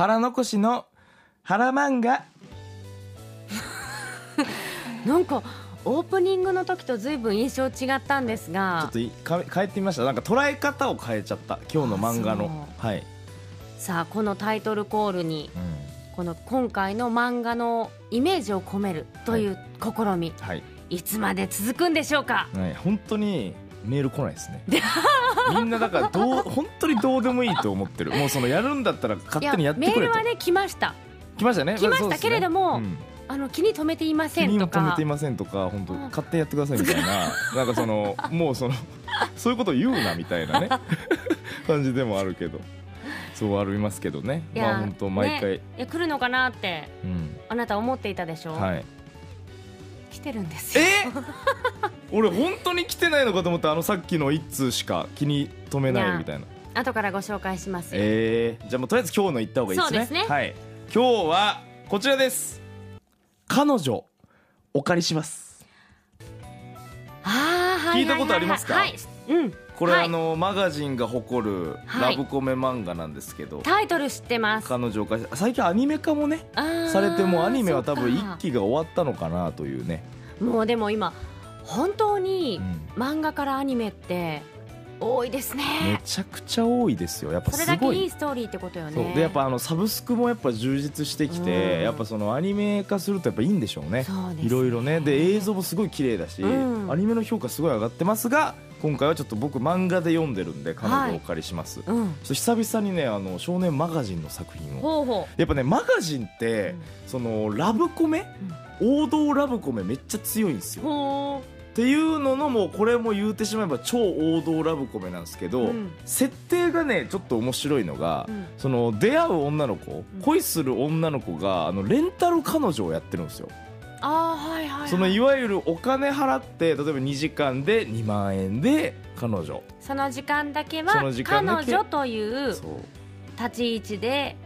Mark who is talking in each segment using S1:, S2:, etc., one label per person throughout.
S1: 腹残しの腹漫画。
S2: なんかオープニングの時と随分印象違ったんです
S1: ちょ
S2: が
S1: っといか変えてみました。なんか捉え方を変えちゃった。今日の漫画の。はい、
S2: さあこのタイトルコールにこの今回の漫画のイメージを込めるという試み、
S1: はい、
S2: い、つまで続くんでしょうか？
S1: はい、本当にメール来ないですね。みんなだからどう本当にどうでもいいと思ってる。もうそのやるんだったら勝手にやってくれと。
S2: メールはね来ました。
S1: 来ましたね。
S2: 来ましたけれども
S1: うん。
S2: あの気に留めていませ
S1: 気
S2: んとか。
S1: にも止めていませんとか本当
S2: うん。
S1: 勝手にやってくださいみたいな なんかそのもうそのそういうこと言うなみたいなね 感じでもあるけど。そうありますけどね。まあ本当毎回、
S2: ねいや来るのかなって
S1: うん。
S2: あなた思っていたでしょ、
S1: はい。
S2: 来てるんですよ。
S1: え？俺本当に来てないのかと思ったあのさっきの一通しか気に留めないみたいな。
S2: 後からご紹介しますよ、
S1: えー、じゃあもうとりあえず今日の言った方がいいですね。
S2: そうですね。
S1: はい。今日はこちらです。彼女お借りします。
S2: あーはい
S1: 聞いたことありますか？
S2: はい、うん。
S1: これ、
S2: はい。
S1: あのマガジンが誇る
S2: はい。
S1: ラブコメ漫画なんですけど、
S2: タイトル知ってます。
S1: 彼女お借りし最近アニメ化もねされてもうアニメは多分一期が終わったのかなというね、
S2: もうでも今本当に
S1: うん。
S2: 漫画からアニメって多いです
S1: め
S2: ね
S1: ちゃくちゃ多いですよ。やっぱ
S2: それだけ
S1: い。
S2: いいストーリーってことよね。
S1: でやっぱあのサブスクもやっぱ充実してきて、
S2: うん。
S1: やっぱそのアニメ化するとやっぱいいんでしょうね。いろいろね。で映像もすごい綺麗だし、
S2: うん。
S1: アニメの評価すごい上がってますが今回はちょっと僕漫画で読んでるんで彼女をお借りします、
S2: うん。
S1: そして久々にねあの少年マガジンの作品を。
S2: ほうほ
S1: やっぱねマガジンって、そのラブコメ、王道ラブコメめっちゃ強いんです
S2: う
S1: よ。
S2: ほ
S1: っていうののもうこれも言うてしまえば超王道ラブコメなんですけど、
S2: うん。
S1: 設定がねちょっと面白いのが、
S2: うん。
S1: その出会う女の子、
S2: うん。
S1: 恋する女の子があのレンタル彼女をやってるんですよ、
S2: あーはいはい、はい、
S1: そのいわゆるお金払って例えば2時間で2万円で彼女。
S2: その時間だけ
S1: そ
S2: は彼女という。立ち位置で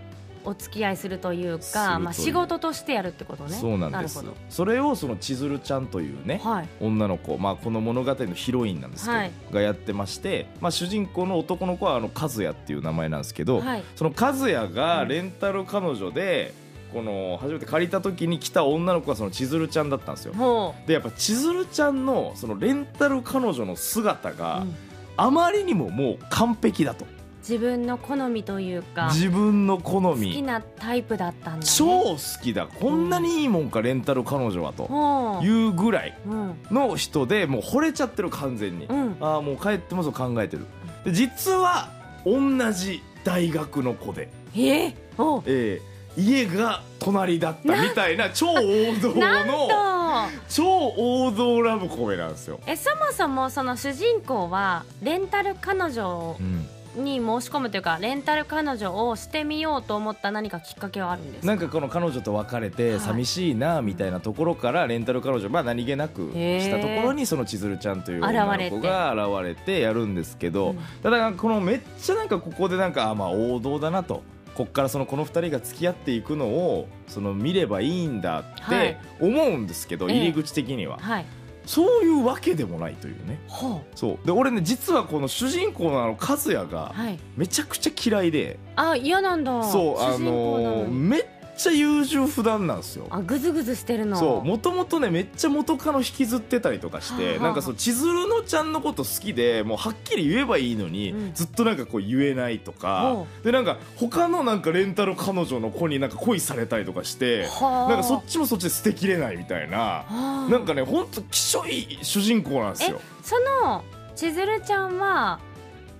S2: お付き合いするというかまあ、仕事としてやるってことね。
S1: そうなんです。それをその千鶴ちゃんというね
S2: どはい。
S1: 女の子、まあ、この物語のヒロインなんですけど、
S2: はい。
S1: がやってまして、まあ、主人公の男の子はあの和也っていう名前なんですけど、
S2: はい。
S1: その和也が
S2: うん。
S1: レンタル彼女で、この初めて借りた時に来た女の子がその千鶴ちゃんだったんですよ。
S2: も
S1: でやっぱ千鶴ちゃんのそのレンタル彼女の姿
S2: う、
S1: が
S2: うん。
S1: あまりにももう完璧だと
S2: 自分の好みというか
S1: 自分の好
S2: 好き
S1: み
S2: なタイプだったんだ、ね、
S1: 超好きだ。こんなにいいもんかレンタル彼女はと。いうぐらい
S2: うん。
S1: の人でもう惚れちゃってる完全に、
S2: うん。
S1: ああもう帰ってもそう考えてる。で実は同じ大学の子で、
S2: え？ー、お。
S1: えー家が隣だったみたいな超王道の
S2: と。
S1: 超王道ラブコメなんですよ、
S2: えそもそもその主人公はレンタル彼女
S1: うん
S2: に申し込むというかレンタル彼女をしてみようと思った何かきっかけはあるんですか？
S1: なんかこの彼女と別れて
S2: はい。
S1: 寂しいなみたいなところからレンタル彼女まあ何気なくしたところにその千鶴ちゃんという女の子が現れてやるんですけど、
S2: うん。
S1: ただこのめっちゃなんかここでなんかあまあ王道だなと。こっからそのこの2人が付き合っていくのをその見ればいいんだっ
S2: はい。
S1: て思うんですけど、
S2: ええ。
S1: 入り口的には、
S2: はい
S1: そういうわけでもないというね。
S2: ほ
S1: そう。で俺ね実はこの主人公のあの和也
S2: う
S1: が
S2: はい。
S1: めちゃくちゃ嫌いで、
S2: あ嫌なんだ。
S1: そうあのめっちゃ優柔不断なんですよ。
S2: あグズグズしてるの。
S1: そうもともとねめっちゃ元カノ引きずってたりとかして、
S2: はあはあ。
S1: なんかそう千鶴のちゃんのこと好きでもうはっきり言えばいいのに、
S2: うん。
S1: ずっとなんかこう言えないとか
S2: ほ
S1: でなんか他のなんかレンタル彼女の子になんか恋されたりとかして
S2: はあ。
S1: なんかそっちもそっちで捨てきれないみたいな。
S2: はあ。
S1: なんかねほんときしょい主人公なんですよ。
S2: その千鶴ちゃんは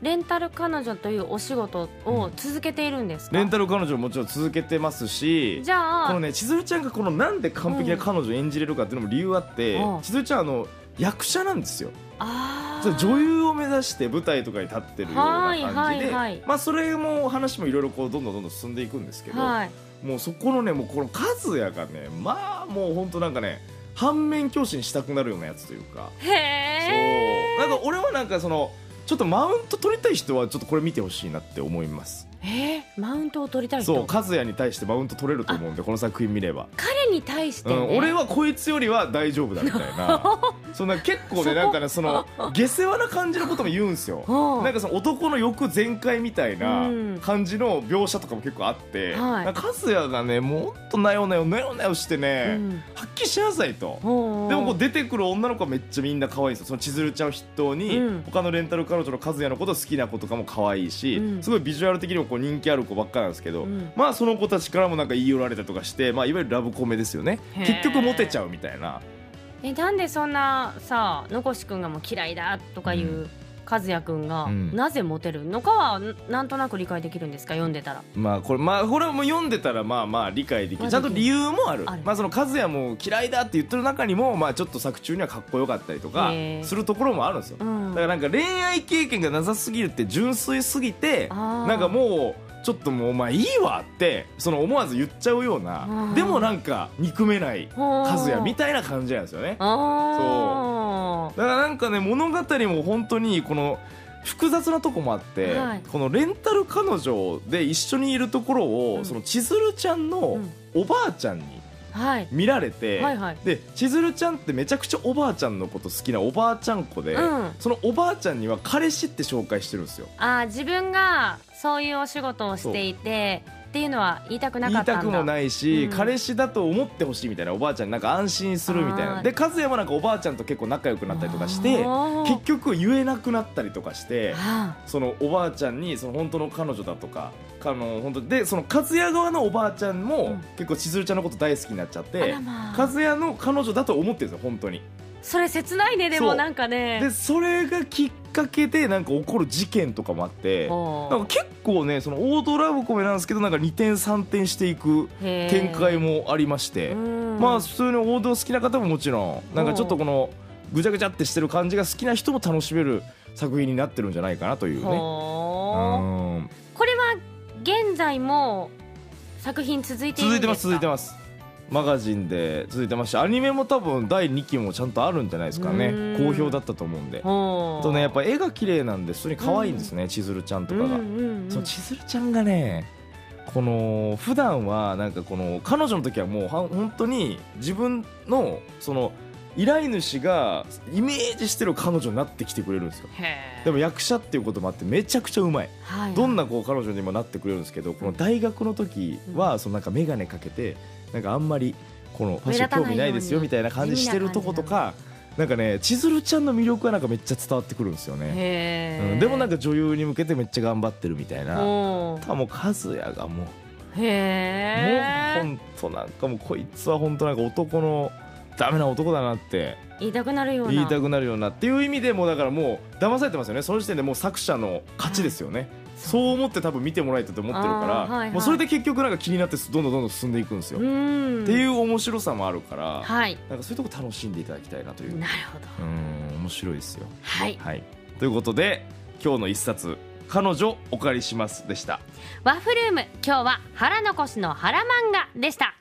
S2: レンタル彼女というお仕事を続けているんですか、
S1: レンタル彼女ももちろん続けてますし
S2: じゃあ
S1: このね千鶴ちゃんがこのなんで完璧な彼女を演じれるかっていうのも理由あって
S2: うん。
S1: 千鶴ちゃんあの役者なんですよ。
S2: あ
S1: 女優を目指して舞台とかに立ってるような感じで、まあそれも話もいろいろこうどんどんどんどん進んでいくんですけど、
S2: はい。
S1: もうそこのねもうこの和也がねまあもう本当なんかね反面教師にしたくなるようなやつというか。
S2: へえ
S1: そう。なんか俺はなんかそのちょっとマウント取りたい人はちょっとこれ見てほしいなって思います。
S2: えー、マウントを取りたい人？
S1: そう和也に対してマウント取れると思うんでこの作品見れば、
S2: 彼に対して、ね。
S1: うん、俺はこいつよりは大丈夫だみたいな。そんな結構ねなんかねその 下世話な感じのことも言うんすよ。
S2: うん。
S1: なんかその男の欲全開みたいな
S2: うん。
S1: 感じの描写とかも結構あって、
S2: はい。
S1: なんか和也がねもっとなよなよなよなよしてね、
S2: うん。
S1: はっきりしなさいと。でもこう出てくる女の子はめっちゃみんな可愛いんですよ。その千鶴ちゃんを筆頭に、
S2: うん。
S1: 他のレンタル彼女の和也のこと好きな子とかも可愛いし、
S2: うん。
S1: すごいビジュアル的にもこう人気ある子ばっかなんですけど、
S2: うん。
S1: まあその子たちからもなんか言い寄られたりとかして、まあ、いわゆるラブコメですよね。結局モテちゃうみたいな。
S2: えなんでそんなさ残し君がもう嫌いだとかいう、
S1: うん
S2: 和也君が、
S1: うん。
S2: なぜモテるのかはんなんとなく理解できるんですか？読んでたら。
S1: まあこれまあこれはもう読んでたらまあまあ理解でき
S2: まあ
S1: るちゃんと理由もある。まあその和也も嫌いだって言ってる中にもまあちょっと作中にはかっこよかったりとかするところもあるんですよ。
S2: うん。
S1: だからなんか恋愛経験がなさすぎるって純粋すぎてなんかもうちょっともうお前いいわってその思わず言っちゃうような。
S2: うん
S1: でもなんか憎めない和也み
S2: た
S1: たいな感じなんですよね。
S2: あ
S1: だからなんかね物語も本当にこの複雑なとこもあって、
S2: はい。
S1: このレンタル彼女で一緒にいるところを、
S2: うん。
S1: その千鶴ちゃんの
S2: うん
S1: おばあちゃんに
S2: はい。
S1: 見られて、
S2: はいはい。
S1: で千鶴ちゃんってめちゃくちゃおばあちゃんのこと好きなおばあちゃん子で、
S2: うん。
S1: そのおばあちゃんには彼氏って紹介してるんですよ。
S2: あー自分がそういうお仕事をしていてっていうのは言いたくな
S1: 言
S2: かったんだ。
S1: いたくもないし、
S2: うん。
S1: 彼氏だと思ってほしいみたいなおばあちゃんになんか安心するみたい
S2: あー。
S1: なで和也もなんかおばあちゃんと結構仲良くなったりとかして結局言えなくなったりとかして
S2: あ。
S1: そのおばあちゃんにその本当の彼女だとかあの本当でその和也側のおばあちゃんも、
S2: うん。
S1: 結構千鶴ちゃんのこと大好きになっちゃって
S2: らまあ。
S1: 和也の彼女だと思ってるんですよ本当に
S2: それ切ないねでもなんかね。
S1: でそれがきっかけでなんか起こる事件とかもあってなんか結構ねその王道ラブコメなんですけどなんか2点3点していく展開もありまして、
S2: うん。
S1: まあ普通に王道好きな方ももちろんなんかちょっとこのぐちゃぐちゃってしてる感じが好きな人も楽しめる作品になってるんじゃないかなというね。
S2: これは現在も作品続いているんですか？
S1: 続いてます続いてますマガジンで続いてましてアニメも多分第2期もちゃんとあるんじゃないですかね。
S2: うん。
S1: 好評だったと思うんで。とねやっぱ絵が綺麗なんで普通に可愛いんですね、千鶴ちゃんとかが、
S2: うんうんうん。
S1: その千鶴ちゃんがねこの普段はなんかこの彼女の時はもうは本当に自分のその依頼主がイメージしてる彼女になってきてくれるんですよ。でも役者っていうこともあってめちゃくちゃうまい。
S2: はい。
S1: どんなこう彼女にもなってくれるんですけどこの大学の時はそのなんか眼鏡かけてなんかあんまりこのファッション興味ないですよみたいな感じしてるとことかなんかね千鶴ちゃんの魅力がなんかめっちゃ伝わってくるんですよね、うん、でもなんか女優に向けてめっちゃ頑張ってるみたいな。たもう和也がもう
S2: へえ
S1: もう本当なんかもうこいつは本当なんか男のダメな男だなって。
S2: 言いたくなるような。
S1: 言いたくなるようなっていう意味でもうだからもう騙されてますよね。その時点でもう作者の勝ちですよね、そう思って多分見てもらえたと思ってるから、
S2: はいはい。
S1: もうそれで結局なんか気になってどんどんどんどん進んでいくんですよ、
S2: うん。
S1: っていう面白さもあるから、
S2: はい。
S1: なんかそういうとこ楽しんでいただきたいなという
S2: なるほど。
S1: うん面白いですよ。
S2: はい。
S1: はい。ということで今日の一冊「彼女お借りします」でした。
S2: ワッフルーム今日は腹残しの腹漫画でした